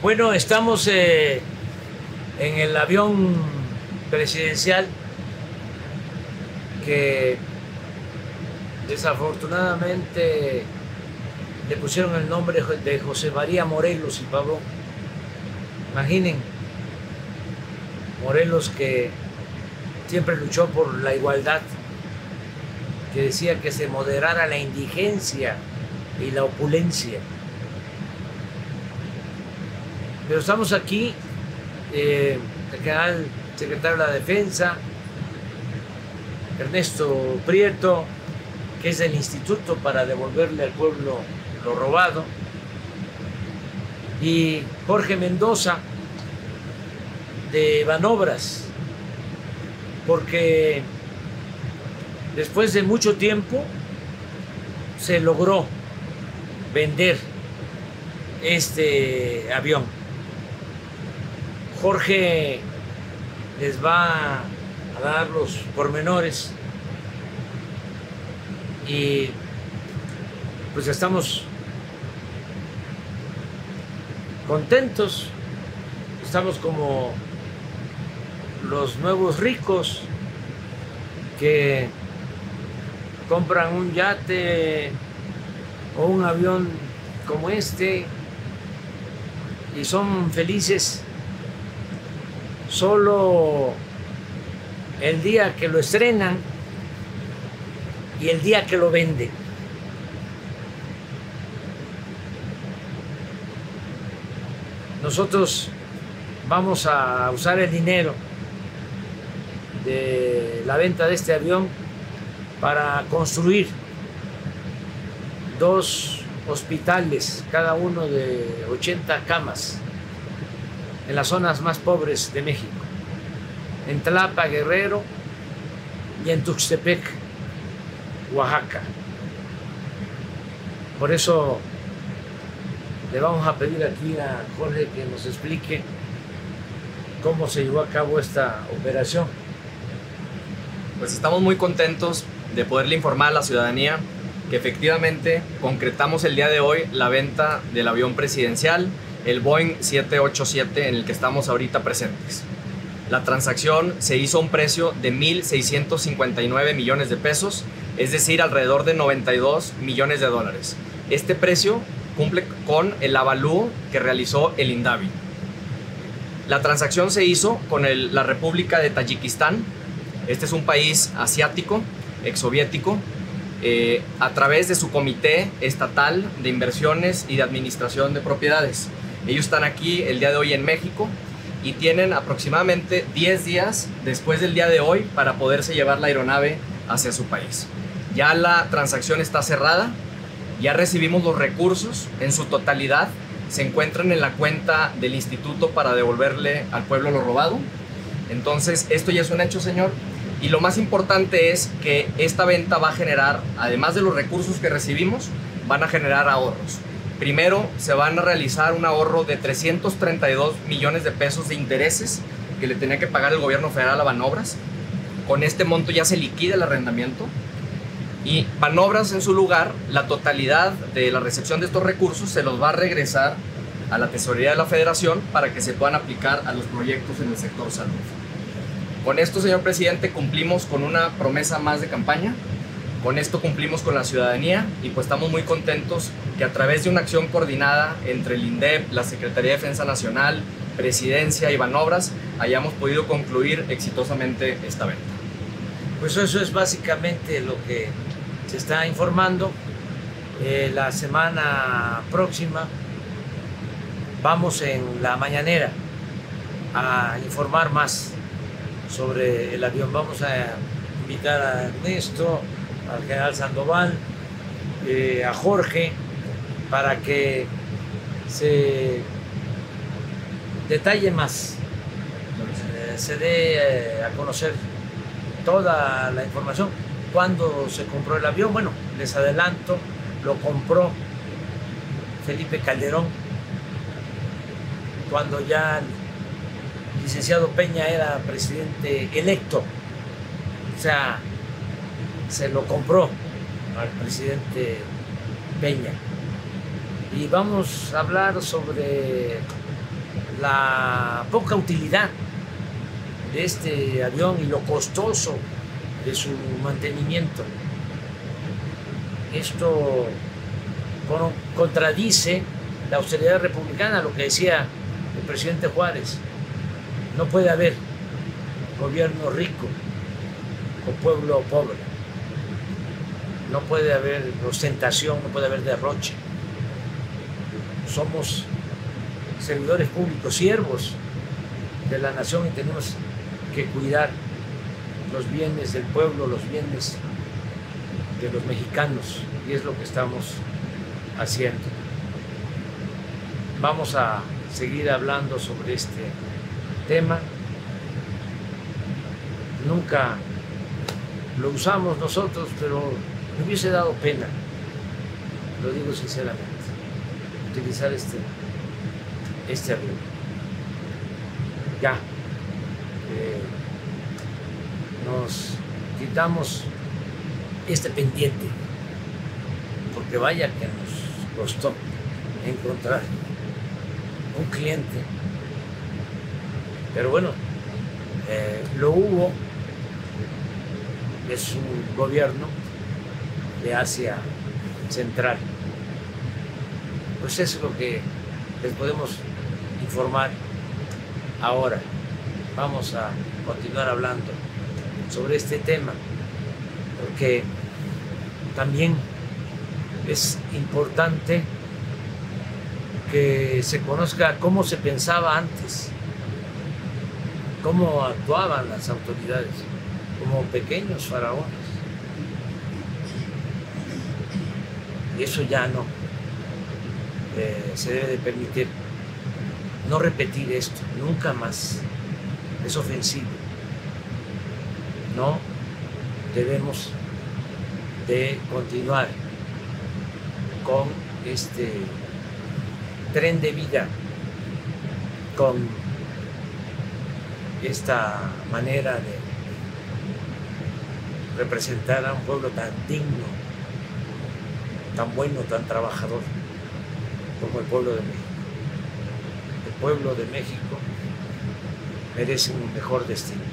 Bueno, estamos eh, en el avión presidencial que desafortunadamente le pusieron el nombre de José María Morelos y Pablo. Imaginen, Morelos que siempre luchó por la igualdad, que decía que se moderara la indigencia y la opulencia. Pero estamos aquí, eh, el general secretario de la Defensa, Ernesto Prieto, que es del Instituto para devolverle al pueblo lo robado, y Jorge Mendoza de Banobras, porque después de mucho tiempo se logró vender este avión. Jorge les va a dar los pormenores. Y pues estamos contentos, estamos como los nuevos ricos que compran un yate o un avión como este y son felices solo el día que lo estrenan y el día que lo venden. Nosotros vamos a usar el dinero de la venta de este avión para construir dos hospitales, cada uno de 80 camas en las zonas más pobres de México, en Tlapa, Guerrero y en Tuxtepec, Oaxaca. Por eso le vamos a pedir aquí a Jorge que nos explique cómo se llevó a cabo esta operación. Pues estamos muy contentos de poderle informar a la ciudadanía que efectivamente concretamos el día de hoy la venta del avión presidencial el Boeing 787 en el que estamos ahorita presentes. La transacción se hizo a un precio de 1.659 millones de pesos, es decir, alrededor de 92 millones de dólares. Este precio cumple con el avalúo que realizó el INDAVI. La transacción se hizo con la República de Tayikistán. Este es un país asiático, exsoviético, eh, a través de su Comité Estatal de Inversiones y de Administración de Propiedades. Ellos están aquí el día de hoy en México y tienen aproximadamente 10 días después del día de hoy para poderse llevar la aeronave hacia su país. Ya la transacción está cerrada, ya recibimos los recursos en su totalidad, se encuentran en la cuenta del instituto para devolverle al pueblo lo robado. Entonces, esto ya es un hecho, señor. Y lo más importante es que esta venta va a generar, además de los recursos que recibimos, van a generar ahorros. Primero, se van a realizar un ahorro de 332 millones de pesos de intereses que le tenía que pagar el gobierno federal a Banobras. Con este monto ya se liquida el arrendamiento. Y Banobras, en su lugar, la totalidad de la recepción de estos recursos se los va a regresar a la tesorería de la federación para que se puedan aplicar a los proyectos en el sector salud. Con esto, señor presidente, cumplimos con una promesa más de campaña con esto cumplimos con la ciudadanía y pues estamos muy contentos que a través de una acción coordinada entre el INDEP, la Secretaría de Defensa Nacional, Presidencia y Banobras hayamos podido concluir exitosamente esta venta. Pues eso es básicamente lo que se está informando. Eh, la semana próxima vamos en la mañanera a informar más sobre el avión. Vamos a invitar a Ernesto, al general Sandoval, eh, a Jorge, para que se detalle más, eh, se dé eh, a conocer toda la información. Cuando se compró el avión, bueno, les adelanto, lo compró Felipe Calderón, cuando ya el licenciado Peña era presidente electo. O sea, se lo compró al presidente Peña. Y vamos a hablar sobre la poca utilidad de este avión y lo costoso de su mantenimiento. Esto contradice la austeridad republicana, lo que decía el presidente Juárez. No puede haber gobierno rico o pueblo pobre. No puede haber ostentación, no puede haber derroche. Somos servidores públicos, siervos de la nación y tenemos que cuidar los bienes del pueblo, los bienes de los mexicanos y es lo que estamos haciendo. Vamos a seguir hablando sobre este tema. Nunca lo usamos nosotros, pero me hubiese dado pena, lo digo sinceramente, utilizar este, este avión. Ya, eh, nos quitamos este pendiente, porque vaya que nos costó encontrar un cliente. Pero bueno, eh, lo hubo, es un gobierno de Asia Central. Pues eso es lo que les podemos informar ahora. Vamos a continuar hablando sobre este tema, porque también es importante que se conozca cómo se pensaba antes, cómo actuaban las autoridades como pequeños faraones. Y eso ya no eh, se debe de permitir. No repetir esto, nunca más. Es ofensivo. No debemos de continuar con este tren de vida con esta manera de representar a un pueblo tan digno, tan bueno, tan trabajador como el pueblo de México. El pueblo de México merece un mejor destino.